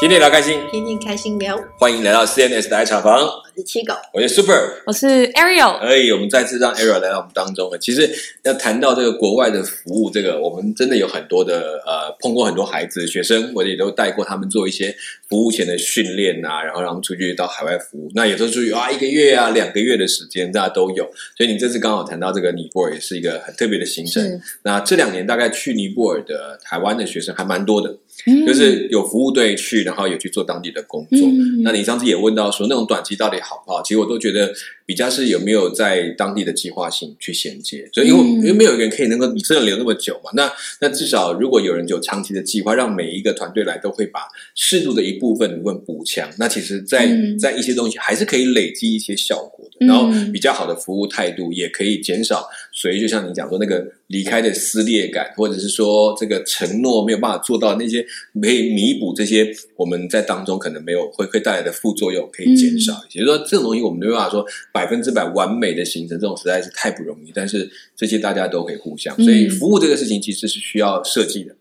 天天聊开心，天天开心聊。欢迎来到 CNS 的爱茶房，我是七狗，我是 Super。我是 Ariel，而已，我们再次让 Ariel 来到我们当中了。其实要谈到这个国外的服务，这个我们真的有很多的呃，碰过很多孩子、学生，我也都带过他们做一些服务前的训练啊，然后让他们出去到海外服务。那有时候出去啊，一个月啊、两个月的时间，大家都有。所以你这次刚好谈到这个尼泊尔，也是一个很特别的行程。那这两年大概去尼泊尔的台湾的学生还蛮多的，嗯就是有服务队去，然后有去做当地的工作。嗯那你上次也问到说，那种短期到底好不好？其实我都觉得比较是有没有在当地的计划性去衔接。所以因为、嗯因为没有一个人可以能够你真的留那么久嘛，那那至少如果有人有长期的计划，让每一个团队来都会把适度的一部分部分补强，那其实在，嗯在一些东西还是可以累积一些效果的。嗯然后比较好的服务态度也可以减少，所以就像你讲说那个离开的撕裂感，或者是说这个承诺没有办法做到那些，可以弥补这些我们在当中可能没有会会带来的副作用，可以减少一些。就是说这种东西我们没办法说百分之百完美的形成，这种实在是太不容易。但是这些大家都可以互相，所以嗯服务这个事情其实是需要设计的。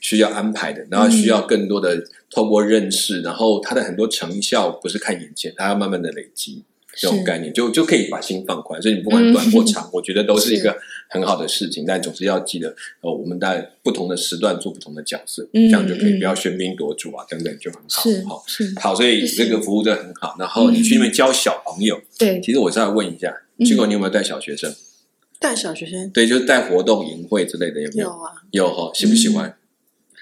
需要安排的，然后需要更多的透过认识，然后它的很多成效不是看眼前，它要慢慢的累积。这种概念就就可以把心放宽，所以你不管短或长，我觉得都是一个很好的事情。但总是要记得，呃，我们在不同的时段做不同的角色，嗯这样就可以嗯不要喧宾夺主啊，等等就很好。是好，好，所以这个服务真的很好。然后你去那边教小朋友，对，其实我是要问一下，嗯去过你有没有带小学生？带小学生对，就是带活动、营会之类的，有没有？有啊，有哈，喜不喜欢？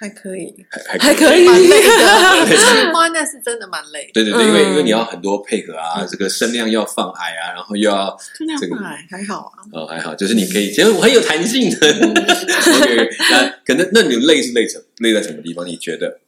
还可以，还还可以蛮累的。哇，那是真的蛮累的，对对对，因为嗯因为你要很多配合啊，这个声量要放矮啊，然后又要这个还还好啊。哦，还好，就是你可以，其实我很有弹性的。OK，那可能那你累是累什累在什么地方？你觉得？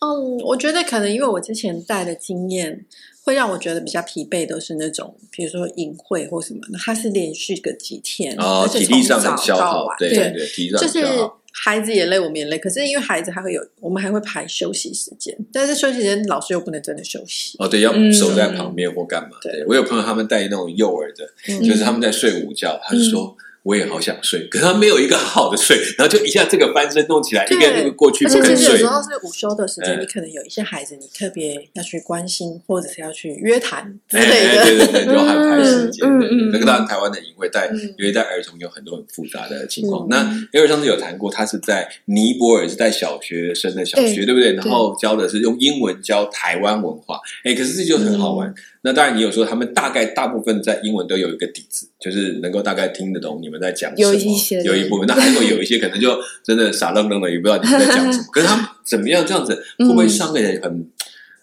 嗯，我觉得可能因为我之前带的经验，会让我觉得比较疲惫，都是那种比如说隐晦或什么的，它是连续个几天，哦而，且体力上从很消耗，早到晚，对对对，体力上就是很消耗。孩子也累，我们也累。可是因为孩子还会有，我们还会排休息时间，但是休息时间老师又不能真的休息。哦，对，要嗯守在旁边或干嘛？对对我有朋友他们带那种幼儿的，嗯就是他们在睡午觉，他就说。我也好想睡，可是他没有一个好的睡，然后就一下这个翻身弄起来，一对个那个过去而不肯睡且其实有时。候是午休的时间，嗯你可能有一些孩子，你特别要去关心，或者是要去约谈之哎类的。哎对对对，就安排时间。对对嗯嗯那个当然，台湾的营会带，嗯因为带儿童有很多很复杂的情况。嗯那因为上次有谈过，他是在尼泊尔是带小学生的小学，对对不对？然后教的是用英文教台湾文化，哎，可是这就很好玩。那当然，你有说他们大概大部分在英文都有一个底子，就是能够大概听得懂你们在讲什么。有一些有一部分，那还会有一些可能就真的傻愣愣的，也不知道你们在讲什么。可是他们怎么样这样子，会不会伤给人很？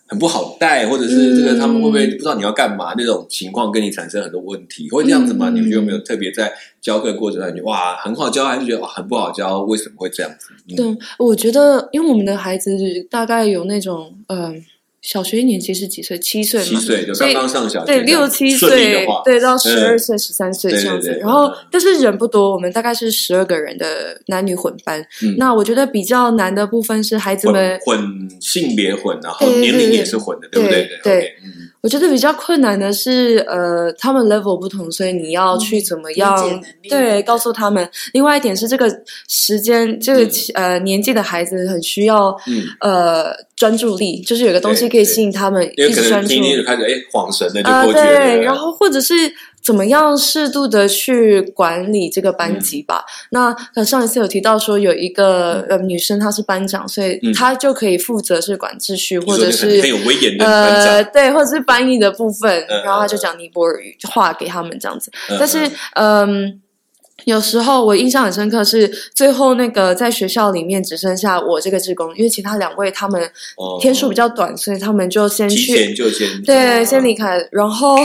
很不好带，或者是这个嗯他们会不会不知道你要干嘛那种情况，跟你产生很多问题，会这样子吗？嗯你们有没有特别在教课过程中，你哇很好教，还是觉得哇很不好教？为什么会这样子？嗯对，我觉得因为我们的孩子大概有那种嗯。小学一年级是几岁？七岁嘛，七岁就刚刚上小学，对六七岁，，对到十嗯二岁、十三岁这样子然后嗯，但是人不多，我们大概是十二个人的男女混班。嗯那我觉得比较难的部分是孩子们混混性别混，然后年龄也是混的，对不对？对我觉得比较困难的是，呃，他们 level 不同，所以你要去怎么样、对告诉他们。另外一点是，这个时间，这个、呃年纪的孩子很需要嗯，呃专注力，就是有个东西可以吸引他们因为可能一直专注听。听就开始哎晃神了，就啊、过去了。对，然后或者是怎么样适度的去管理这个班级吧。那呃上一次有提到说有一个、呃女生她是班长，所以嗯她就可以负责是管秩序，你或者是很有威严的班呃，对，或者是翻译的部分，嗯然后她就讲尼泊尔语话给他们这样子。嗯但是嗯，嗯。有时候我印象很深刻，是最后那个在学校里面只剩下我这个职工，因为其他两位他们哦天数比较短，所以他们就先去对，先离开。然后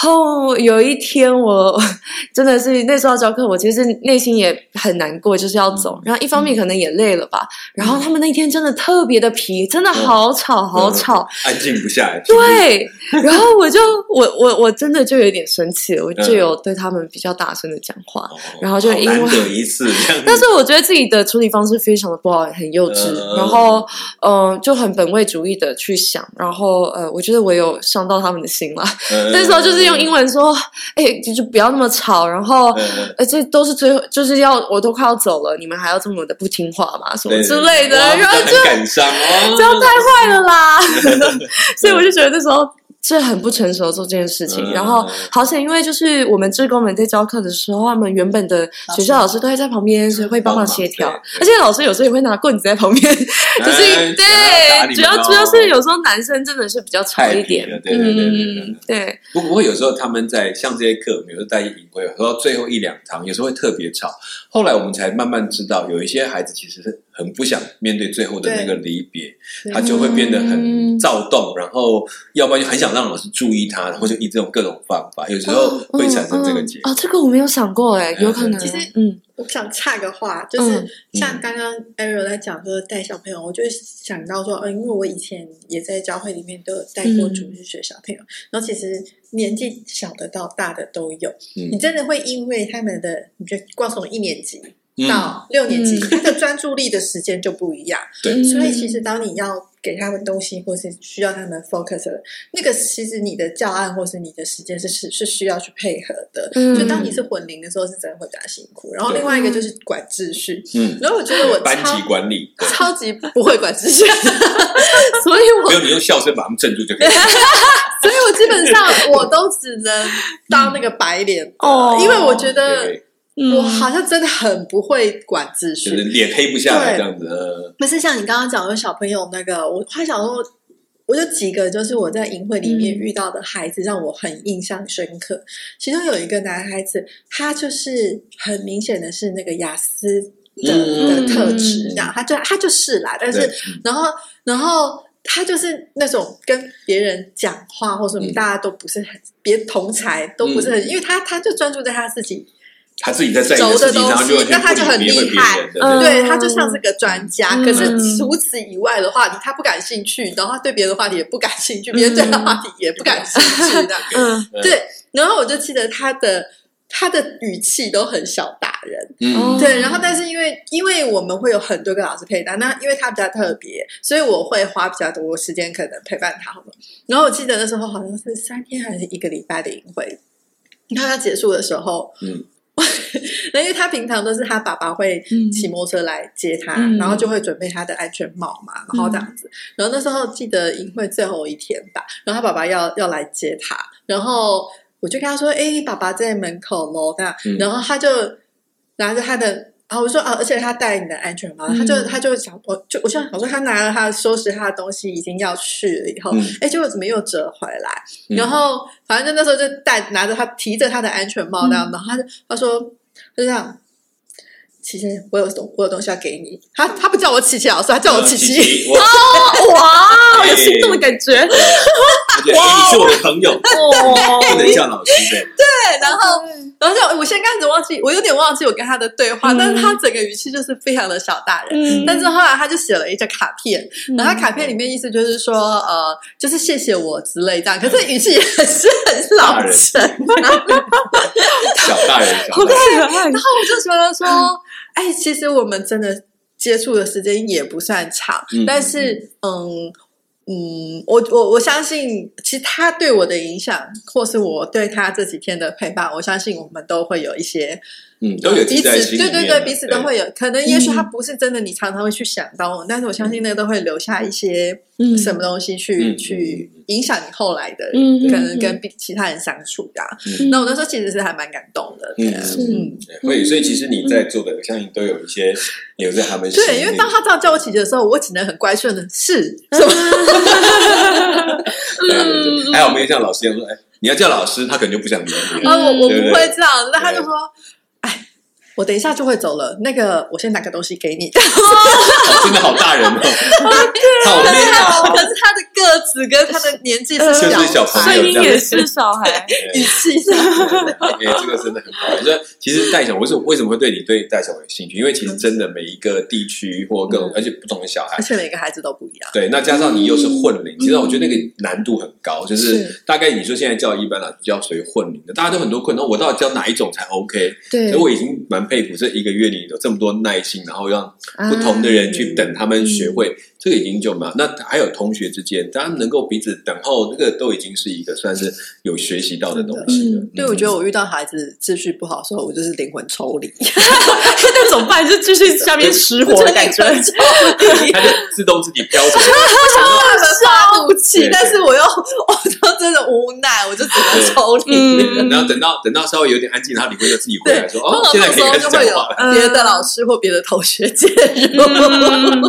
后有一天我 真的是那时候教课，我其实内心也很难过，就是要走。然后一方面可能也累了吧，然后他们那天真的特别的皮，真的好吵好吵。安静不下来。对，然后我就我我我真的就有点生气了，我就有对他们比较大声的讲话。哦，然后就因为好难得一次 但是我觉得自己的处理方式非常的不好，很幼稚，嗯然后嗯、呃就很本位主义的去想，然后呃，我觉得我有伤到他们的心了。嗯 那时候就是用英文说，哎、就就不要那么吵，然后。呃，这都是最后，就是要我都快要走了，你们还要这么的不听话嘛？什么之类的，然后就感伤哦，这样太坏了啦！所以我就觉得那时候这很不成熟做这件事情。嗯然后好险，因为就是我们志工们在教课的时候，他们原本的学校老师都会在旁边，所以会帮忙协调而且老师有时候也会拿棍子在旁边，就是对，主要哦主要是有时候男生真的是比较吵一点太皮了，对对对对对嗯，对，不不过有时候他们在像这些课，我们有时候带营会，有时候最后一两堂，有时候会特别吵。后来我们才慢慢知道，有一些孩子其实是很不想面对最后的那个离别，他就会变得很嗯躁动，然后要不然就很想让老师注意他，然后就以这种各种方法，有时候会产生这个结果。嗯嗯哦，这个我没有想过，哎，有可能，其实嗯。我想插个话，就是嗯像刚刚 Ariel 在讲说带小朋友，我就想到说，嗯，因为我以前也在教会里面都有带过嗯主日学小朋友，然后其实年纪小的到大的都有，嗯。你真的会因为他们的，你觉得光从一年级嗯，到六年级，嗯。他的专注力的时间就不一样，对。所以其实当你要给他们东西，或是需要他们 focus 的那个，其实你的教案或是你的时间是是是需要去配合的。嗯。就当你是混龄的时候，是真的会比较辛苦。然后另外一个就是管秩序，嗯，然后我觉得我班级管理，超级不会管秩序，所以我没有你用笑声把他们镇住就可以。所以我基本上我都只能当那个白脸哦。因为我觉得对我好像真的很不会管秩序，就是脸黑不下来这样子。呃不是像你刚刚讲的小朋友那个，我还想说，我有几个就是我在营会里面嗯遇到的孩子，让我很印象深刻。其中有一个男孩子，他就是很明显的是那个雅思的、嗯的特质，这样，他就他就是啦，但是然后然后。他就是那种跟别人讲话或什么，嗯大家都不是很别同才都不是很，因为他他就专注在他自己他自己在在意的东西那他就很厉害嗯。对他就像是个专家，嗯。可是除此以外的话题他不感兴趣，然后他对别的话题也不感兴趣，别人对他话题也不感兴趣 的。嗯。嗯。对，然后我就记得他的他的语气都很小大人，嗯，对，然后但是因为因为我们会有很多个老师配搭，那因为他比较特别，所以我会花比较多时间可能陪伴他们。然后我记得那时候好像是三天还是一个礼拜的营会，你看他结束的时候，嗯。那因为他平常都是他爸爸会嗯骑摩托车来接他，嗯然后就会准备他的安全帽嘛，然后这样子。然后那时候记得营会最后一天吧，然后他爸爸要要来接他，然后我就跟他说：“哎，爸爸在门口喽。”这样，嗯然后他就拿着他的。啊，我说啊，而且他戴你的安全帽，嗯他就他就想，我就我就想说，他拿了他收拾他的东西，已经要去了以后，嗯哎、结果怎么又折回来？嗯然后反正就那时候就带拿着他提着他的安全帽那样，然后他就他说他就这样，琪琪，我有东我有东西要给你。他他不叫我琪琪老师，他叫我琪琪。琪，我哇，有心动的感觉，而且哎你是我的朋友，不能叫老师的。对，然后然后就我先开始忘记，我有点忘记我跟他的对话，嗯但是他整个语气就是非常的小大人。嗯但是后来他就写了一张卡片，然后他卡片里面意思就是说，呃，就是谢谢我之类这样，可是语气也是很老成。小大人，小大人，然后我就觉得说，哎，其实我们真的接触的时间也不算长，嗯但是嗯。嗯，我我我相信，其实他对我的影响，或是我对他这几天的陪伴，我相信我们都会有一些嗯，都有彼此对对对，彼此都会有。可能也许他不是真的，你常常会去想到，但是我相信那个都会留下一些嗯。什么东西去、嗯。去影响你后来的，嗯嗯可能嗯。跟比其他人相处的啊、嗯。那我那时候其实是还蛮感动的，嗯。嗯。会，所以其实你在做的，我相信都有一些留在他们。对，因为当他这样叫我姐姐的时候，我只能很乖顺的是什么？对 对对。还好没有像老师一样说，哎，你要叫老师，他可能就不想理你了。啊，我我不会这样，那他就说，哎，我等一下就会走了，那个我先拿个东西给你。哦真的好大人哦，好可是累啊！他，可是他的个子跟他的年纪是就是小小朋友声音也是小孩，语气上。哎，这个真的很好。所以其实带小，为什么为什么会对你对带小有兴趣？因为其实真的每一个地区或各种，而且不同的小孩而，且每个孩子都不一样。对，那加上你又是混龄，其实我觉得那个难度很高，就是是大概你说现在教一般老师教属于混龄的，大家都很多困难，我到底教哪一种才 OK？对所以我已经蛮佩服这一个月你有这么多耐心，然后让不同的人去等他们学会这个已经就蛮。那还有同学之间，大家能够彼此等候，这个都已经是一个算是有学习到的东西了。嗯，对，我觉得我遇到孩子秩序不好的时候，我就是灵魂抽离，那怎么办？就继续下面失火的感觉。他就自动自己飘走。发怒气对，但是我又我都真的无奈，我就只能抽离。嗯然后等到等到稍微有点安静，然后李慧就自己回来，说：“哦，现在可以开始讲话了。嗯 别的老师或别的同学介入。嗯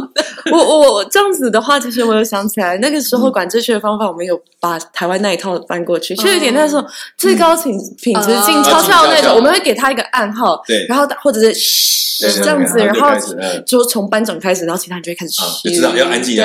我我我这样子的话，其实我有想起来，那个时候管秩序的方法，我们有把台湾那一套搬过去，就有点那种最高品品质静哦悄悄那种，我们会给他一个暗号，对。然后或者是嘘这样子，然然后后就从班长开始，然后其他人就会开始啊，嘘。就知道要安静，对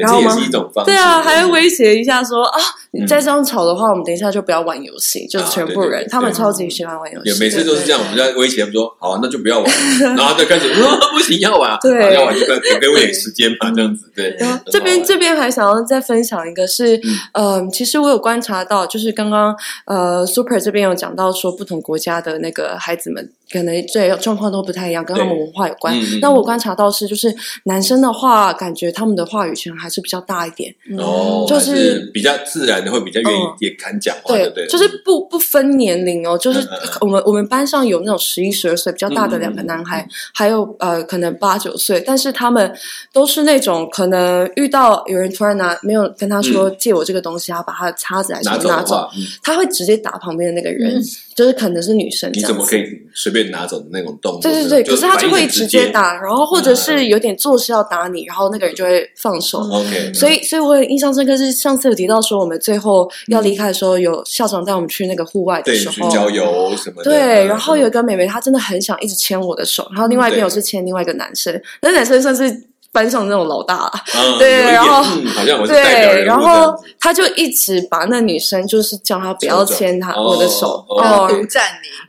然后我们这也是一种方式。对啊，还会威胁一下说啊，你嗯。再这样吵的话，我们等一下就不要玩游戏，就是全部人他们超级喜欢玩游戏，有每次都是这样，我们在威胁他们说：“好啊，那就不要玩。”然后就开始说：“不行，要玩。啊，对要玩就给给我点时间嘛，这样子。”对，这边这边还想要再分享一个是，嗯、其实我有观察到，就是刚刚呃，Super 这边有讲到说，不同国家的那个孩子们可能对状况都不太一样，跟他们文化有关。那我观察到是，就是男生的话，感觉他们的话语权还是比较大一点，哦，就就是是比较自然的，会比较愿意嗯。也敢讲话，对对？就是不不分年龄哦，就是我们我们班上有那种十一十二岁比较大的两个男孩，还有呃可能八九岁，但是他们都是那种可能遇到有人突然拿没有跟他说借我这个东西，他把他的叉子还是拿什么拿走他会直接打旁边的那个人，就是可能是女生。你怎么可以随便拿走的那种动作？对对对，可是他就会直接打。然后或者是有点做事要打你，然后那个人就会放手。OK，所以，所以我很印象深刻是上次有提到说，我们最后要离开的时候，有校长带我们去那个户外的时候，去郊游什么的。对，嗯然后有一个妹妹，她真的很想一直牵我的手，然后另外一边我是牵另外一个男生，那男生算是班上那种老大。对然后嗯好像我是对，然后他就一直把那女生就是叫她不要牵她哦我的手，哦哦，独占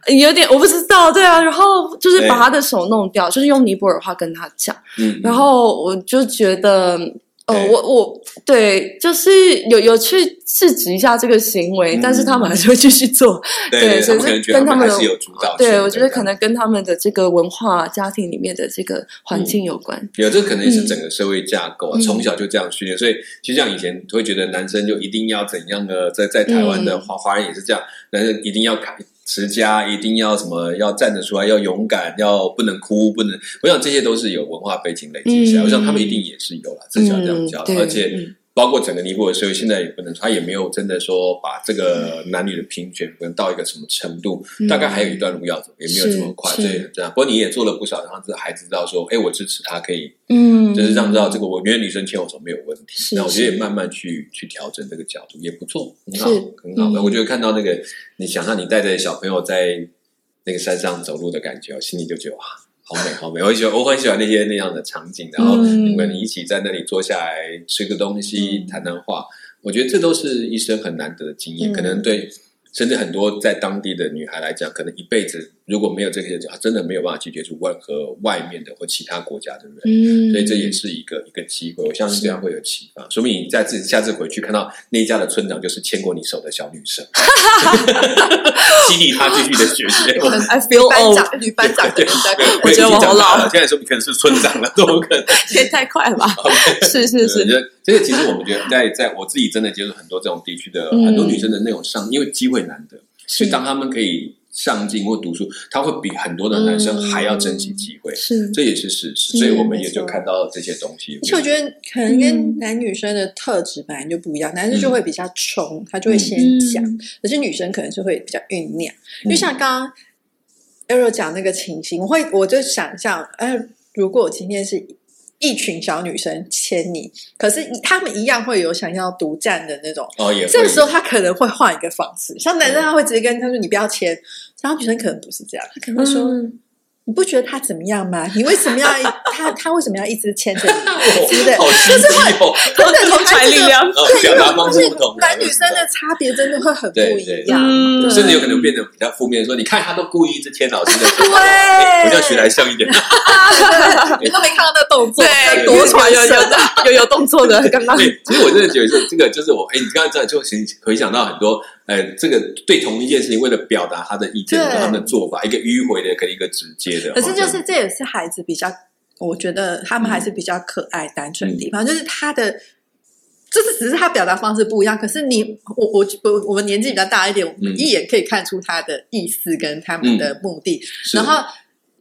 你，有点我不知道，对啊，然后就是把他的手弄掉，就是用尼泊尔话跟他讲，嗯，然后我就觉得。哦，我我对，就是有有去制止一下这个行为，嗯但是他们还是会继续做。对对所以他们可能觉得他跟他们还是有主导的。对，我觉得可能跟他们的这个文化、家庭里面的这个环境有关。有这可能也是整个社会架构啊，嗯从小就这样训练，所以就像以前会觉得男生就一定要怎样的，在在台湾的嗯华华人也是这样，男生一定要开持家，一定要什么要站得出来，要勇敢，要不能哭，不能。我想这些都是有文化背景累积起来，嗯我想他们一定也是有了，至少这样教的，对而且。嗯包括整个尼泊尔社会，现在也不能，他也没有真的说把这个男女的平权可能到一个什么程度，嗯。大概还有一段路要走，也没有这么快，是所以这样。不过你也做了不少，让这孩子知道说，哎，我支持他，可以嗯，就是让知道这个我觉得女生牵我手没有问题，是那我觉得也慢慢去去调整这个角度也不错，很是好，很好。嗯。我觉得看到那个，你想象你带着小朋友在那个山上走路的感觉，我心里就觉得哇，好美好美。我很喜欢，我很喜欢那些那样的场景，然后跟你们一起在那里坐下来吃个东西，嗯谈谈话，我觉得这都是一生很难得的经验，嗯可能对。甚至很多在当地的女孩来讲，可能一辈子如果没有这些，他真的没有办法去接触任何外面的或其他国家的人。嗯，所以这也是一个一个机会，我相信这样会有启发。说明你在自下次回去看到那一家的村长就是牵过你手的小女生，激励他继续的学习。I feel 班 old，长、女班长对我觉得我好老了，现在说你可能是村长了，都有可能。也太快了吧？是 是是，这个其实我们觉得在在我自己真的接触很多这种地区的嗯很多女生的那种上，因为机会难得，所以是当她们可以上进或读书，他会比很多的男生还要珍惜机会。是这也是事实，嗯所以我们也就看到了这些东西。而且我觉得可能跟男女生的特质本来就不一样，男生就会比较冲，他就会先讲，嗯可是女生可能是会比较酝酿。因为像刚刚 Arrow 讲那个情形，我会我就想象，哎、如果我今天是一群小女生牵你，可是他们一样会有想要独占的那种。哦，也会这个时候他可能会换一个方式，像男生他会直接跟他说你不要牵，然后女生可能不是这样，她可能会说、嗯你不觉得他怎么样吗？你为什么要他他 为什么要一直牵着你？之类的好心机哦，真的 同才力量，呃表达方式不同，男女生的差别真的会很不对对一样。甚至有可能变得比较负面，说你看他都故意一直牵老师的手，我叫徐来像一点。你都没看到那动作，对，多传有有神有有有动作的，刚刚对，其实我真的觉得这这个就是我，哎，你刚才这样就回回想到很多，呃，这个对同一件事情，为了表达他的意见，对他们的做法，一个迂回的跟一个直接的，可是就是这也是孩子比较我觉得他们还是比较可爱、单纯的地方，就是他的。就是只是他表达方式不一样，可是你我我我我们年纪比较大一点，我们一眼可以看出他的意思跟他们的目的，然后。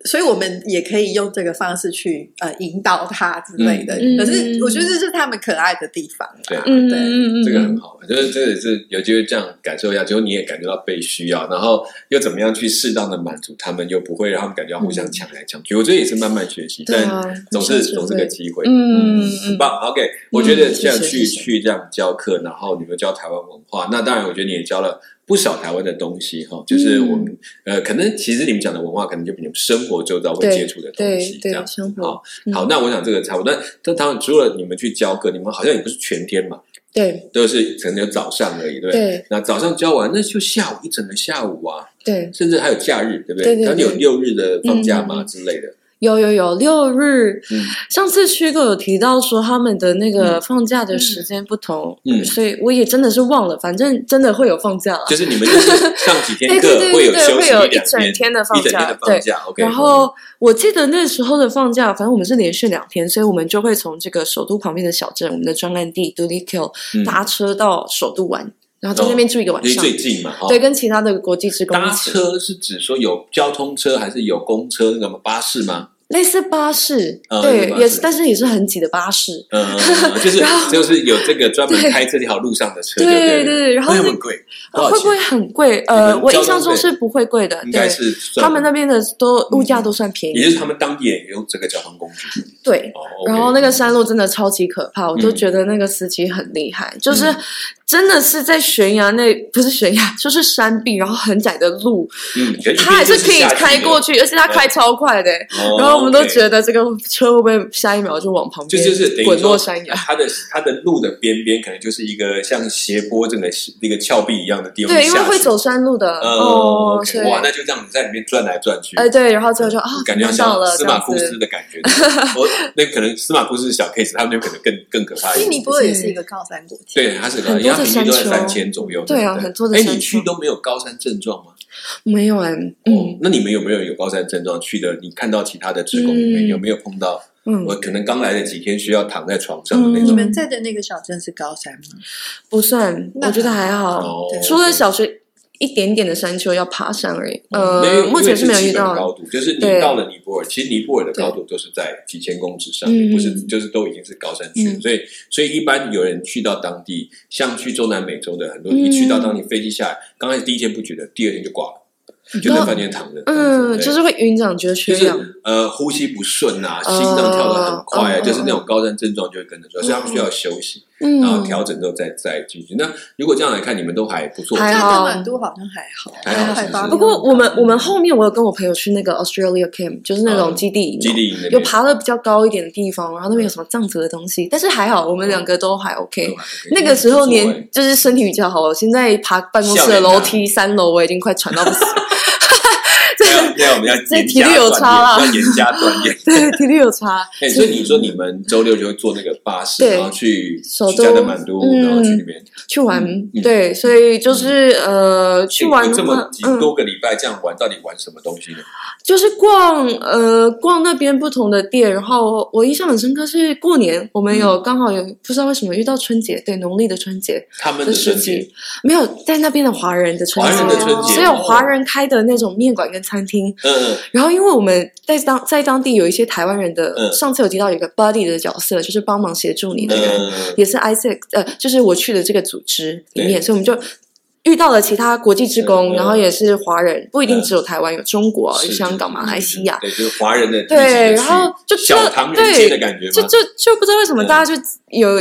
所以我们也可以用这个方式去呃引导他之类的。可是我觉得这是他们可爱的地方。对对，这个很好，就是这也是有机会这样感受一下，结果你也感觉到被需要，然后又怎么样去适当的满足他们，又不会让他们感觉互相抢来抢去。我觉得也是慢慢学习，但总是总是个机会。嗯，很棒。OK，我觉得这样去去这样教课，然后你们教台湾文化，那当然我觉得你也教了。不少台湾的东西哈，就是我们呃，可能其实你们讲的文化，可能就比你们生活周遭会接触的东西这样。好，好，那我想这个差不多。但但当然，除了你们去教课，你们好像也不是全天嘛，对，都是可能有早上而已，对对？那早上教完，那就下午一整个下午啊，对，甚至还有假日，对不对？那你有六日的放假吗之类的？有有有六日，上次旭哥有提到说他们的那个放假的时间不同，嗯，所以我也真的是忘了，反正真的会有放假。就是你们就是上几天课 会有休息一整天的放假，对。然后我记得那时候的放假，反正我们是连续两天，所以我们就会从这个首都旁边的小镇，我们的专案地 d u l i k l 搭车到首都玩，然后在那边住一个晚上，最近嘛，对，跟其他的国际职工搭车是指说有交通车还是有公车那么巴士吗？类似巴士，对，也是，但是也是很挤的巴士。嗯，就是就是有这个专门开这条路上的车，对对对。然后会很贵，会不会很贵？呃，我印象中是不会贵的，应该是他们那边的都物价都算便宜，也就是他们当地也用这个交通工具。对，然后那个山路真的超级可怕，我都觉得那个司机很厉害，就是。真的是在悬崖那不是悬崖，就是山壁，然后很窄的路，嗯，他还是可以开过去，而且他开超快的，然后我们都觉得这个车会不会下一秒就往旁边，就就是滚落山崖。它的它的路的边边可能就是一个像斜坡这个一个峭壁一样的地方，对，因为会走山路的。哦，哇，那就这样子在里面转来转去，哎，对，然后最后就啊，感觉像司马库斯的感觉，我那可能司马库斯小 case，他们就可能更更可怕一点。尼泊尔也是一个高山国家，对，它是高山。平均都在三千左右，对啊，很多的。哎，你去都没有高山症状吗？没有哎，嗯，那你们有没有有高山症状去的？你看到其他的职工里面有没有碰到？嗯，我可能刚来的几天需要躺在床上的那种。你们在的那个小镇是高山吗？不算，我觉得还好，除了小学。一点点的山丘要爬山而已，呃，目前是没有遇到。高度，就是你到了尼泊尔，其实尼泊尔的高度都是在几千公尺上面，不是就是都已经是高山区，所以所以一般有人去到当地，像去中南美洲的很多，一去到当地飞机下来，刚开始第一天不觉得，第二天就挂了。就在饭店躺着，嗯，就是会晕样，觉得缺氧，呃，呼吸不顺啊，心脏跳得很快啊，就是那种高山症状就会跟着出来，所以他们需要休息，然后调整之后再再继续。那如果这样来看，你们都还不错，还好，满都好像还好，还好。不过我们我们后面我有跟我朋友去那个 Australia Camp，就是那种基地，基地有爬的比较高一点的地方，然后那边有什么藏族的东西，但是还好，我们两个都还 OK。那个时候年就是身体比较好，现在爬办公室的楼梯三楼，我已经快喘到不行。因为我们要体力有差了，要严加锻炼。对，体力有差。哎，所以你说你们周六就会坐那个巴士，然后去加德满都，然后去那边去玩。对，所以就是呃，去玩这么几多个礼拜这样玩，到底玩什么东西呢？就是逛呃逛那边不同的店，然后我印象很深刻是过年，我们有刚好有不知道为什么遇到春节，对农历的春节，他们的春节没有在那边的华人的春节，只有华人开的那种面馆跟餐厅。嗯，然后因为我们在当在当地有一些台湾人的，上次有提到有一个 buddy 的角色，就是帮忙协助你的人，也是 Isaac，呃，就是我去的这个组织里面，所以我们就。遇到了其他国际职工，然后也是华人，不一定只有台湾，有中国、香港、马来西亚，对，就是华人的对，然后就小唐人街的感觉，就就就不知道为什么大家就有。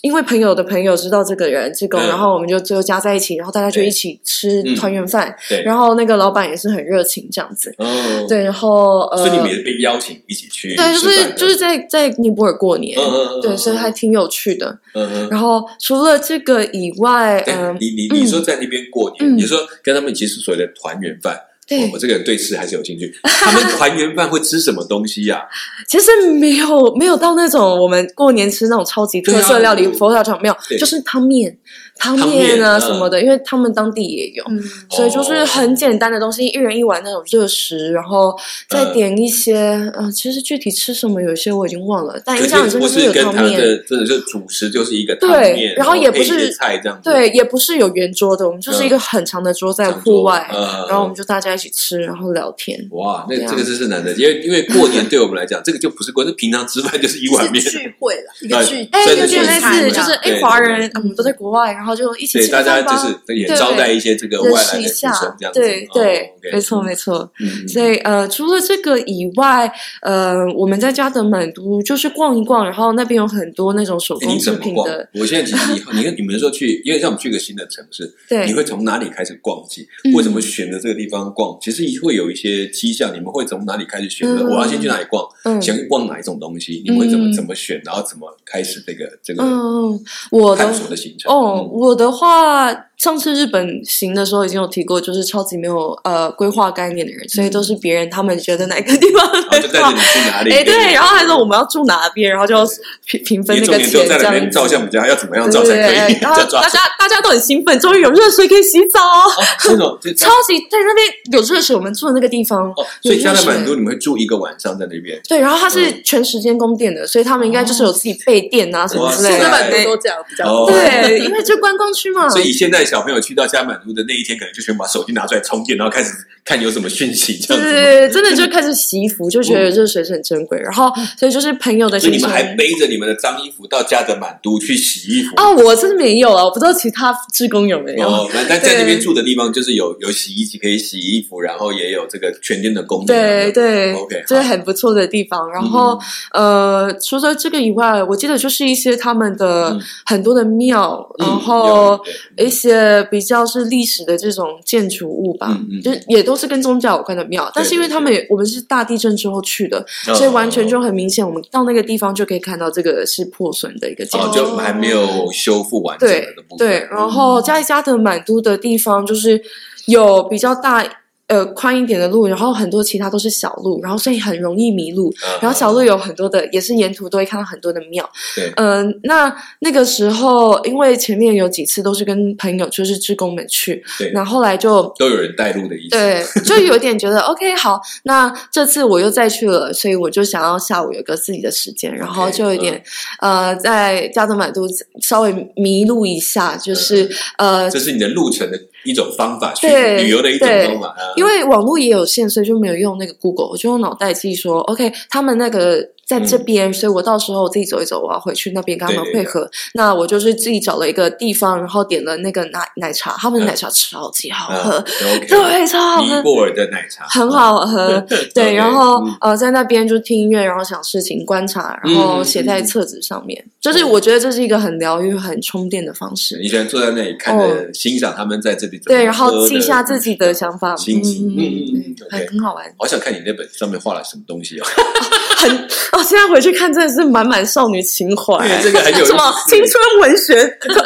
因为朋友的朋友知道这个人志工，然后我们就最后加在一起，然后大家就一起吃团圆饭。对，然后那个老板也是很热情，这样子。哦，对，然后呃，所以你们也被邀请一起去。对，就是就是在在尼泊尔过年。嗯嗯嗯。对，所以还挺有趣的。嗯嗯。然后除了这个以外，嗯，你你你说在那边过年，你说跟他们一起吃所谓的团圆饭。对。我我这个人对吃还是有兴趣。他们 团圆饭会吃什么东西呀？其实没有没有到那种我们过年吃那种超级特色料理佛跳墙没有，就是汤面、汤汤面面啊嗯。什么的，因为他们当地也有。嗯，所以就是很简单的东西，一人一碗那种热食，然后再点一些，嗯、其实具体吃什么有一些我已经忘了，但印象很深不就是有汤面，真的是主食就是一个汤对面，然后也不是菜这样子。对，也不是有圆桌的，我们就是一个很长的桌在户外，嗯，然后我们就大家一起吃，然后聊天。哇，那这个真是难得，因为因为过年对我们来讲，这个就不是过，是平常吃饭就是一碗面，聚会了，一个对聚，哎，有点类似，就是哎，华人我们都在国外，然后就一起对大家就是也招待一些这个外来的这样，子。对对没错没错。嗯，所以呃，除了这个以外，呃，我们在加德满都就是逛一逛，然后那边有很多那种手工制品的，？我现在其实你你看 你们说去，因为像我们去一个新的城市，对你会从哪里开始逛起？嗯为什么选择这个地方逛？其实会有一些迹象，你们会从哪里开始选择？嗯我要先去哪里逛？嗯想逛哪一种东西？你们会怎么嗯怎么选？然后怎么开始这个这个嗯，我的探索的行程？哦，嗯我的话，上次日本行的时候已经有提过，就是超级没有呃规划概念的人，所以都是别人他们觉得哪个地方然后就带着你去哪里？哎，对，然后还说我们要住哪边，然后就平平分那个钱这样子。那边照相比较要怎么样照才可以？然后大家大家都很兴奋，终于有热水可以洗澡，哦，这种 超级在那边有热水，我们住的那个地方哦，所以加有热水勒满都你们会住一个晚上在那边？对，然后它嗯是全时间供电的，所以他们应该就是有自己备电啊什么之类的。都这样比较哦。对，因为就观光区嘛，所以现在小朋友去到加勒满都的那一天，可能就全部把手机拿出来充电，然后开始看有什么讯息这样子。对，真的就开始洗衣服，就觉得热水是很珍贵。然后，所以就是朋友的所以你们还背着你们的脏衣服到加德满都去洗衣服啊，我是没有啊，我不知道其他职工有没有。哦，那但 在那边住的地方，就是有有洗衣机可以洗衣服，然后也有这个全天的供电。对对 OK，这是很不错的地方。然后，呃，除了这个以外，我记得就是一些他们的嗯很多的庙，嗯然后一些比较是历史的这种建筑物吧，嗯嗯就也都是跟宗教有关的庙。但是因为他们也我们是大地震之后去的，哦所以完全就很明显，我们到那个地方就可以看到这个是破损的一个建哦，筑。就还没有修复完整对的部分。对，然后加一加德满都的地方就是有比较大。呃，宽一点的路，然后很多其他都是小路，然后所以很容易迷路。嗯然后小路有很多的，也是沿途都会看到很多的庙。对嗯、那那个时候，因为前面有几次都是跟朋友，就是志工们去，对然后后来就都有人带路的意思。对，就有点觉得 OK 好，那这次我又再去了，所以我就想要下午有个自己的时间，然后就有点、呃，在加德满都稍微迷路一下，就是、呃，这是你的路程的一种方法，去旅游的一种方法。啊因为网络也有限，所以就没有用那个 Google，我就用脑袋记说 OK，他们那个。在这边，所以我到时候我自己走一走，我要回去那边跟他们对对。配合。那我就是自己找了一个地方，然后点了那个奶奶茶，他们的奶茶超级好喝，对，超好喝尼，泊尔的奶茶很好喝。对，然后嗯。呃，在那边就听音乐，然后想事情，观察，然后写在册子上面。就是我觉得这是一个很疗愈、很充电的方式。你喜欢坐在那里。看着、欣赏他们在这里对，然后记下自己的想法，心情。嗯嗯嗯嗯嗯，嗯很很好玩，好想看你那本上面画了什么东西哦，很哦，现在回去看真的是满满少女情怀因为，这个很有什么青春文学、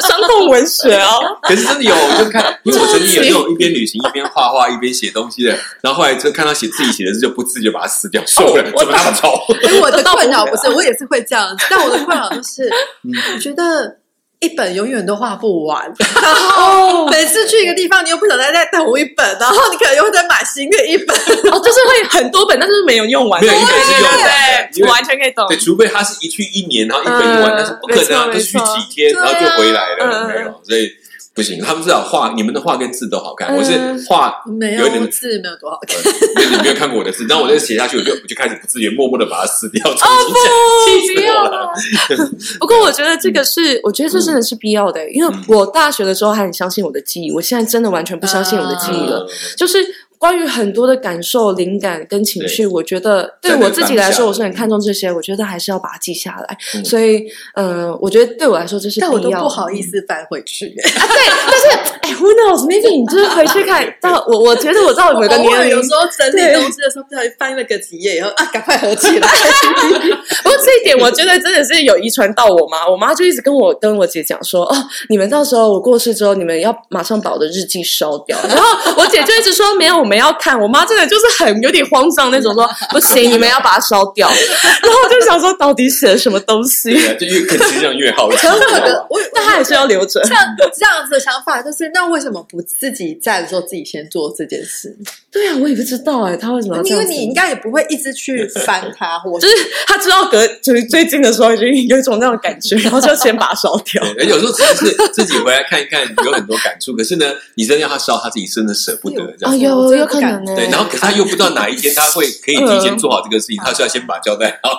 伤痛文学哦。可是真的有，我就看，因为我曾经有那种一边旅行一边画画一边写东西的，然后后来就看到写自己写的字就不自觉把它撕掉，受不了，我怎么那么丑？哎，我的困扰不是，我也是会这样，但我的困扰就是，我觉得一本永远都画不完，然后每次去一个地方，你又不想再再同一本，然后你可能又会再买新的一本。哦，就是会很多本，但是没有用完。没有一本是用完的对，因为我完全可以懂。对，除非他是一去一年，然后一本用完，嗯但是不可能啊，没错都是去几天，然后就回来了，没有，所以不行。他们至少画，你们的画跟字都好看，我是嗯画没有字，没有多好看。呃因为你没有看过我的字，然后我就写下去，我就我就开始不自觉默默的把它撕掉，重哦不死我了。不过我觉得这个是，我觉得这真的是必要的，因为我大学的时候还很相信我的记忆，我现在真的完全不相信我的记忆了。嗯就是关于很多的感受、灵感跟情绪，我觉得对我自己来说，我是很看重这些。我觉得还是要把它记下来。嗯所以，呃，我觉得对我来说这是必要。但我都不好意思翻回去。啊，对，但是哎，Who knows？Maybe 你就是回去看 到我，我觉得我到某个年龄有时候整理东西的时候，不小心翻了个几页以后啊，赶快合起来。不过这一点，我觉得真的是有遗传到我妈。我妈就一直跟我跟我姐讲说：“哦，你们到时候我过世之后，你们要马上把我的日记烧掉。”然后我姐就一直说：“没有，我们们要看，我妈真的就是很有点慌张那种，说 不行，你们要把它烧掉。然后我就想说，到底写了什么东西？对啊，就越看实这样越好奇。可是我的我但他还是要留着。这样这样子的想法就是，那为什么不自己在的时候自己先做这件事？对啊，我也不知道哎，他为什么要这样？因为你应该也不会一直去翻它，或就是他知道隔就是最近的时候已经有一种那种感觉，然后就先把它烧掉。对，有时候只是自己回来看一看，有很多感触。可是呢，你真的要他烧，他自己真的舍不得这啊，样。有有可能呢。对，然后可是他又不知道哪一天他会可以提前做好这个事情，他需要先把交代好。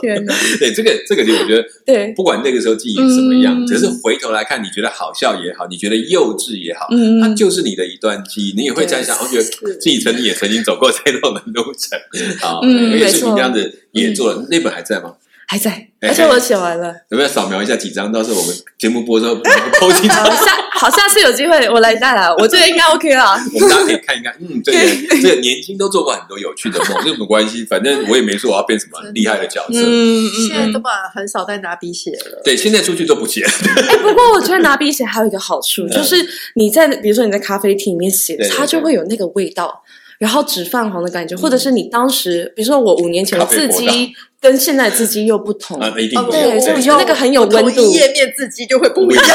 天哪，对，这个这个就我觉得，对，不管那个时候记忆什么样，嗯只是回头来看，你觉得好笑也好，你觉得幼稚也好，嗯它就是你的一段记忆，你也会在想，我觉得自己曾经也曾经走过这段的路程啊，嗯而且是没错你这样子也做了，那本还在吗？还在，而且我写完了。有没有扫描一下几张？到时候我们节目播之后抛进去，好，下好，下次有机会我来带来，我觉得应该 OK 了。我们大家可以看一看。嗯，这个这个年轻都做过很多有趣的梦，这有什么关系？反正我也没说我要变什么厉害的角色。嗯嗯嗯。现在都把很少在拿笔写了。对，现在出去都不写。哎，不过我觉得拿笔写还有一个好处，就是你在比如说你在咖啡厅里面写对，对它就会有那个味道。然后纸泛黄的感觉，或者是你当时，比如说我五年前的字迹跟现在的字迹又不同，啊，一定哦不对，所以我觉得那个很有温同度。页面字迹就会不一样。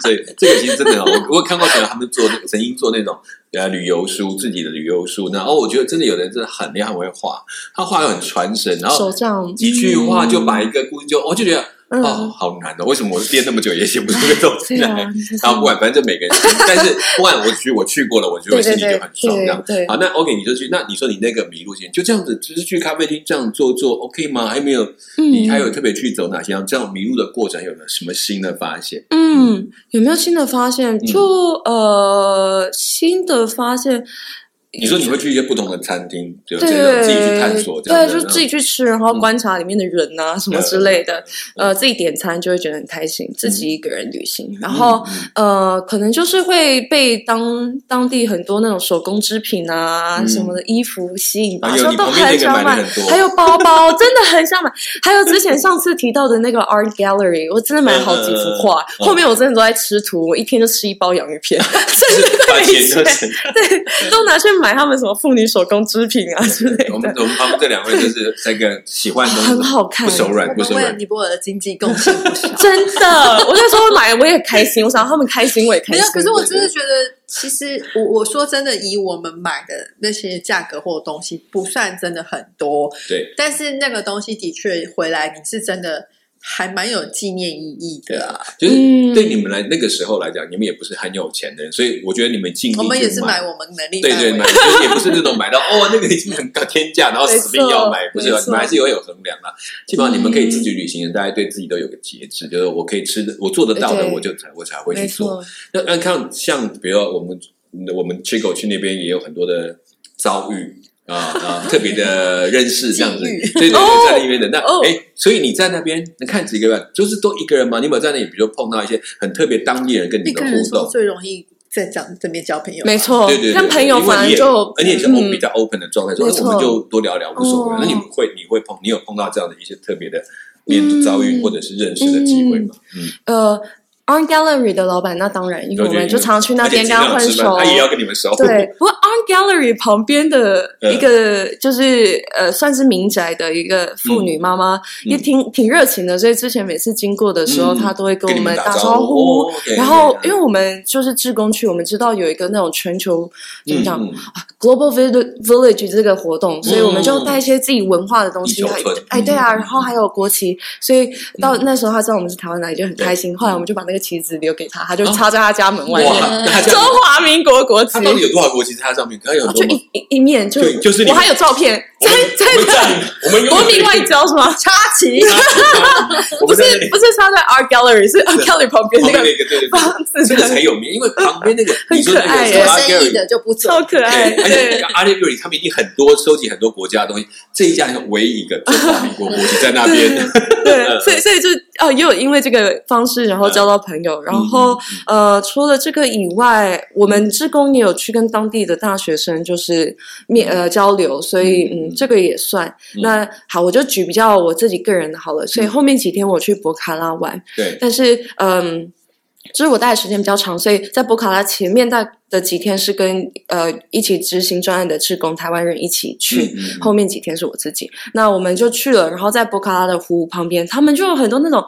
所以这个其实真的哦，我我有看过朋友他们做那曾经做那种呃旅游书，自己的旅游书，然后我觉得真的有人真的很厉害，很会画，他画的很传神，然后手账几句话就把一个故事就，我就觉得。嗯哦，好难哦！为什么我练那么久也写不出个东西来？然后不管，反正就每个人，但是不管我去我去过了，我觉得心里就很爽。这样对好，那 OK，你就去。那你说你那个迷路线就这样子，只是去咖啡厅这样做做 OK 吗？还没有，嗯你还有特别去走哪些？这样迷路的过程有没有什么新的发现？嗯，有没有新的发现？就、呃，新的发现。你说你会去一些不同的餐厅，对种自己去探索，对，就自己去吃，然后观察里面的人啊、什么之类的。嗯呃，自己点餐就会觉得很开心，自己一个人旅行，然后呃，可能就是会被当当地很多那种手工织品啊、嗯什么的衣服吸引吧，哎呦你所以都很想买还有包包，真的很想买。还有之前上次提到的那个 art gallery，我真的买了好几幅画。后面我真的都在吃图，我一天就吃一包洋芋片，就是把钱就省。对，都拿去买他们什么妇女手工织品啊之类我们的。我们他们这两位就是这个喜欢的东西 很好看不手软，不手软。尼泊尔的经济贡献不少。真的，我那时候买我也开心，我想让他们开心，我也开心没有，。可是我真的觉得，其实我我说真的，以我们买的那些价格或东西，不算真的很多，对，但是那个东西的确回来，你是真的还蛮有纪念意义的啊。就是嗯对你们来那个时候来讲，你们也不是很有钱的人，所以我觉得你们尽力我们也是买我们能力对对，买 就是也不是那种买到哦，那个已经很高天价，然后死命要买，不是，你们还是有有衡量啦。基本上你们可以自己旅行的，大家对自己都有个节制，就是我可以吃的，我做得到的，我就才我才会去做。那那看像比如说我们我们 Chico 去那边也有很多的遭遇。啊啊！特别的认识这样子，对对在那边的那哦哎，所以你在那边，能看几个人，就是都一个人吗？你有没有在那里，比如碰到一些很特别当地人跟你一的互动？最容易在讲这边交朋友吧，没错对对对，，跟朋友因为你也反而就而且你是嗯 open 比较 open 的状态，所以我们就多聊聊无所谓哦。那你们会你会碰你有碰到这样的一些特别的面遭遇嗯或者是认识的机会吗？嗯，呃，Art Gallery 的老板，那当然，因为我们就常去那边跟他混熟。他也要跟你们熟。对，不过 Art Gallery 旁边的一个就是呃，算是民宅的一个妇女妈妈，也挺挺热情的，所以之前每次经过的时候，嗯她都会跟我们打打招呼然后因为我们就是志工区，我们知道有一个那种全球怎么讲嗯。嗯 Global Vill- Village 这个活动，所以我们就带一些自己文化的东西，哎对啊，嗯然后还有国旗，所以到那时候他知道我们是台湾来，就很开心。后来我们就把那个旗子留给他，他就插在他家门外，面，中，华民国国旗他。到底有多少国旗在他上面？他有？就一一一面就我还有照片我在在在我们国民外交是吗？插旗，不是不是插在 Art Gallery，是 Art Gallery 旁边那个那个对对对，房子这个才有名，因为旁边那个 很你说那个是可爱耶 Art 有生意 Gallery 的就不准超。可爱，而且对。阿里瑞他们一定很多收集很多国家的东西，这一家是唯一一个中华民国国旗在那边。对，所以所以就哦，也有因为这个方式，然后交到朋友。然后呃，除了这个以外，我们志工也有去跟当地的大学生就是面呃交流，所以嗯，这个也算。嗯那好，我就举比较我自己个人的好了。所以后面几天我去博卡拉玩，对，但是嗯。就是我待的时间比较长，所以在博卡拉前面大的几天是跟呃一起执行专案的志工台湾人一起去，嗯嗯嗯后面几天是我自己。那我们就去了，然后在博卡拉的湖旁边，他们就有很多那种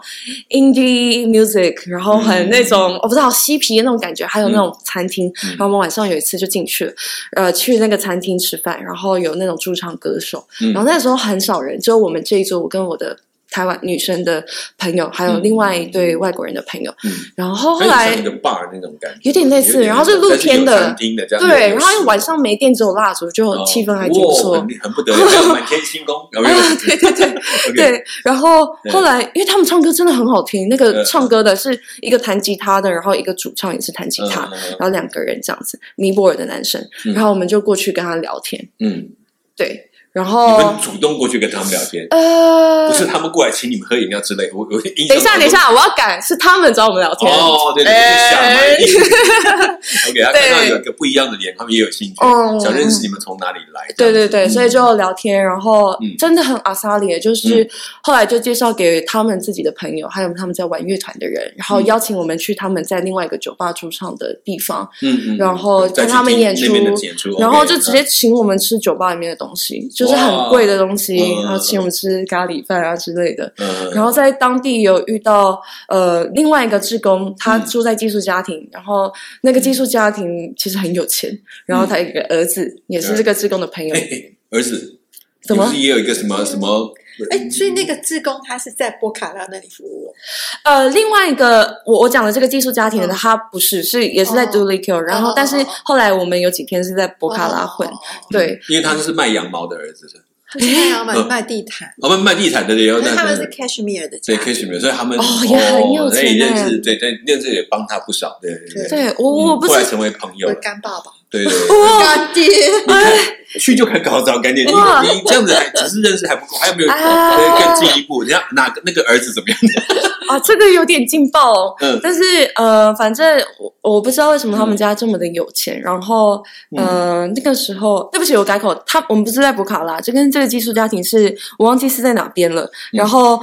indie music，然后很那种、我不知道嬉皮的那种感觉，还有那种餐厅。嗯然后我们晚上有一次就进去了，呃，去那个餐厅吃饭，然后有那种驻唱歌手，嗯然后那时候很少人，只有我们这一桌，我跟我的。台湾女生的朋友，还有另外一对外国人的朋友，嗯。然后后来个 bar 那种感觉，有点类似然后是露天的。对，然后晚上没电，只有蜡烛，就哦气氛还挺不哇错。很很不得了，满天星空？啊，对对对 对，然后后来，因为他们唱歌真的很好听，那个嗯。唱歌的是一个弹吉他的，然后一个主唱也是弹吉他，然后两个人这样子，尼泊尔的男生，嗯。然后我们就过去跟他聊天，嗯，对，然后你后们主动过去跟他们聊天，呃，不是他们过来请你们喝饮料之类。我我等一下，等一。下，我要改，是他们找我们聊天。哦，对对哎对，想嘛，OK，他看到有一个不一样的脸，他们也有兴趣，嗯想认识你们从哪里来。对对对，所以就聊天，然后嗯。真的很阿萨里，就是后来就介绍给他们自己的朋友，还有他们在玩乐团的人，然后嗯。邀请我们去他们在另外一个酒吧驻唱的地方，嗯嗯，然后跟他们演出，然后就直接请我们吃酒吧里面的东西，就是很贵的东西，然后请我们吃咖喱饭啊之类的。嗯，然后在当地有遇到呃另外一个志工，他嗯。住在寄宿家庭，然后那个寄宿家庭其实很有钱，然后他有一个儿子也是这个志工的朋友。儿子，怎么？是也有一个什么什么？哎，所以那个志工他是在波卡拉那里服务，呃，另外一个我我讲的这个寄宿家庭的，嗯。他不是，是也是在哦。D u l i k 然后哦但是后来我们有几天是在博卡拉混，哦，对，因为他是卖羊毛的儿子，是吧他是卖羊卖嗯。卖地毯，我们卖地毯的也有，因为那他们是 Cashmere 的对家 Cashmere，所以他们哦也很有所以钱欸认识，对对，认识也帮他不少，对对对。我我不是来成为朋友。干爸爸，对对干爹，你看，去就看搞找干爹，你哇你这样子还只是认识还不够，还有没有啊对更进一步？人家哪个那个儿子怎么样？啊，这个有点劲爆哦。嗯但是呃，反正我我不知道为什么他们家这么的有钱。然后呃，那个时候，对不起，我改口，他我们不是在博卡拉，就跟这个寄宿家庭是我忘记是在哪边了。然后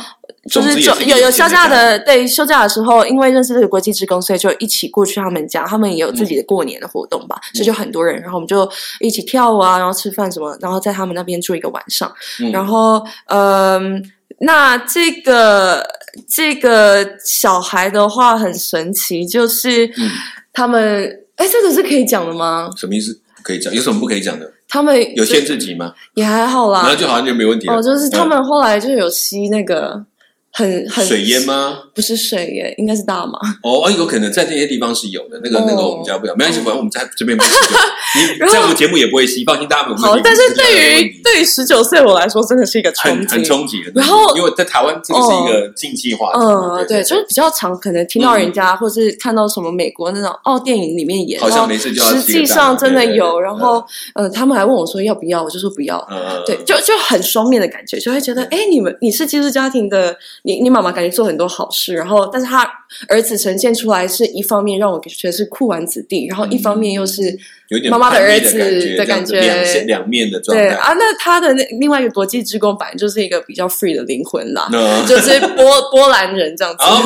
就是就有有休假的，对休假的时候，因为认识这个国际职工，所以就一起过去他们家，他们也有自己的过年的活动吧，所以就很多人，然后我们就一起跳舞啊，然后吃饭什么，然后在他们那边住一个晚上。嗯然后，嗯、那这个这个小孩的话很神奇，就是嗯他们，哎、这个是可以讲的吗？什么意思？可以讲？有什么不可以讲的？他们有限制级吗？也还好啦那，就好像就没问题了。哦，就是他嗯们后来就有吸那个很很水淹？吗？不是水淹，应该是大麻。哦，哦有可能在这些地方是有的，那个哦那个我们家不要，没关系，反正我们在这边不吸。你在我们节目也不会吸，放心，大家没有问题。，好但是对于对于十九岁我来说，真的是一个冲很很击。冲击的。然后因为在台湾这个是一个禁忌话题嘛，嗯，对，就是比较常可能听到人家，或是看到什么美国那种哦电影里面演，好像没事就要实际上真的有。然后呃，他们还问我说要不要，我就说不要。嗯，对，就就很双面的感觉，就会觉得，哎，你们你是寄宿家庭的，你你妈妈感觉做很多好事，然后但是他儿子呈现出来是一方面让我觉得是酷玩子弟，然后一方面又是有点妈妈的儿子，的感觉两两面的状态。对啊，那他的那另外一个国际职工本来就是一个比较 free 的灵魂啦，就是波波兰人这样子。啊，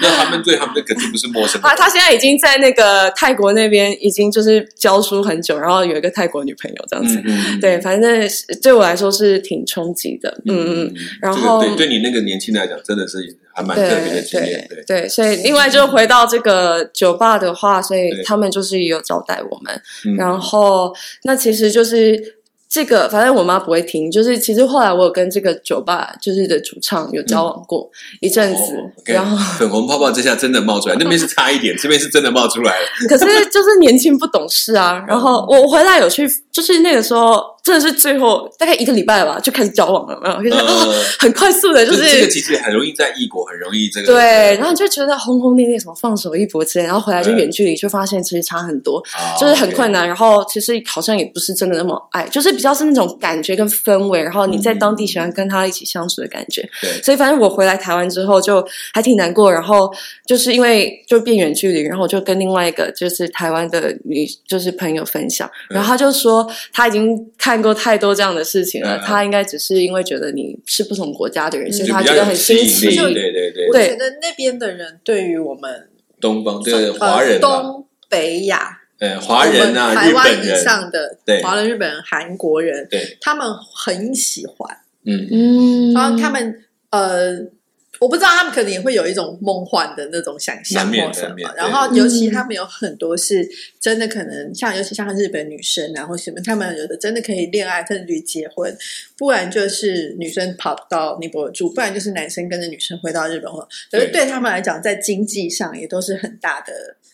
那他们对他们的肯定不是陌生的他。他现在已经在那个泰国那边已经就是教书很久，然后有一个泰国女朋友这样子。对，反正对我来说是挺冲击的。嗯嗯，然后对对你那个年轻人来讲，真的是还蛮特别的经验。对对，对，所以另外就回到这个酒吧的话，所以他们就是也有招待我们。嗯然后那其实就是这个，反正我妈不会听。就是其实后来我有跟这个酒吧就是的主唱有交往过、一阵子，然后粉红泡泡这下真的冒出来，那边是差一点，这边是真的冒出来了。可是就是年轻不懂事啊。然后我回来有去，就是那个时候真的是最后大概一个礼拜吧，就开始交往了，很快速的，就就是是这个其实很容易在异国，很容易这个对，然后就觉得轰轰烈烈，什么放手一搏之类，然后回来就远距离，就发现其实差很多，啊就是很困难。然后其实好像也不是真的那么爱，就是比较是那种感觉跟氛围，然后你在当地喜欢跟他一起相处的感觉。对，所以反正我回来台湾之后就还挺难过，然后就是因为就变远距离，然后我就跟另外一个就是台湾的女就是朋友分享，嗯然后他就说他已经看过太多这样的事情了，嗯他应该只是因为觉得你是不同国家的人，所以他觉得很新奇。对对对我觉得那边的人对于我们东方对华人呃、东北亚呃，华人啊，台湾以，上的对。华人、日本人、韩国人，对，他们很喜欢。嗯，嗯，然后他们呃，我不知道他们可能也会有一种梦幻的那种想象或什么。然后尤其嗯他们有很多是真的，可能像尤其像日本女生啊，或什么，他们有的真的可以恋爱甚至于结婚，不然就是女生跑到尼泊尔住，不然就是男生跟着女生回到日本或。可是对对他们来讲，在经济上也都是很大的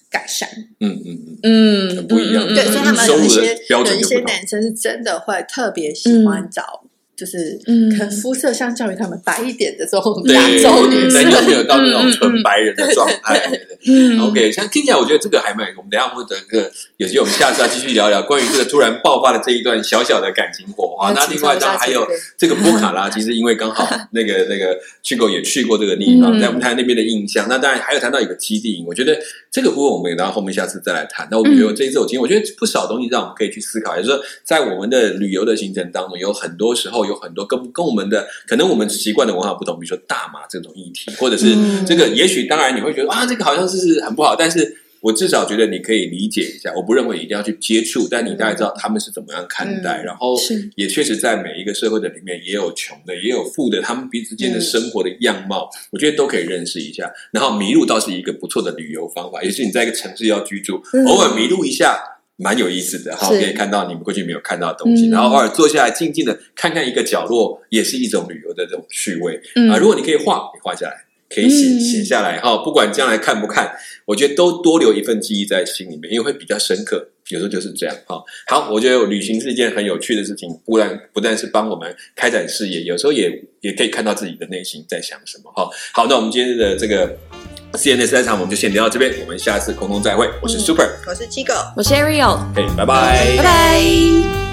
改善。嗯嗯嗯，不一样对，所以他们有一些有一些男生是真的会特别喜欢嗯找。就是嗯可能肤色相较于他们白一点的这种对，亚洲女生，但又没有到那种纯白人的状态。对对对嗯 OK，像听起来我觉得这个还蛮，我们等一下或者这个有机会我们下次要继续聊聊关于这个突然爆发的这一段小小的感情火花。那另外当然还有这个波卡拉，其实因为刚好 那个那个去过也去过这个地方，嗯在我们谈那边的印象。那当然还有谈到一个基地营，我觉得这个部分我们然后后面下次再来谈。那我们觉得这一次我今天，我觉得不少东西让我们可以去思考，也就是说在我们的旅游的行程当中，有很多时候有很多跟跟我们的可能我们习惯的文化不同，比如说大麻这种议题，或者是嗯这个，也许当然你会觉得啊，这个好像是很不好，但是。我至少觉得你可以理解一下，我不认为一定要去接触，但你大概知道他们是怎么样看待，嗯然后是也确实在每一个社会的里面，也有穷的，也有富的，他们彼此间的生活的样貌，我觉得都可以认识一下。然后迷路倒是一个不错的旅游方法，也是你在一个城市要居住，嗯偶尔迷路一下。蛮有意思的哈，可以看到你们过去没有看到的东西，嗯然后偶尔坐下来静静的看看一个角落，也是一种旅游的这种趣味。嗯啊，如果你可以画，你画下来，可以写嗯写下来哈，不管将来看不看，我觉得都多留一份记忆在心里面，因为会比较深刻。有时候就是这样哈。好，我觉得旅行是一件很有趣的事情，不但不但是帮我们开展视野，有时候也也可以看到自己的内心在想什么哈。好，那我们今天的这个 CNS 三场我们就先聊到这边，我们下次空中再会。我是 Super，我是七狗。我是 Ariel，嘿，拜拜拜拜。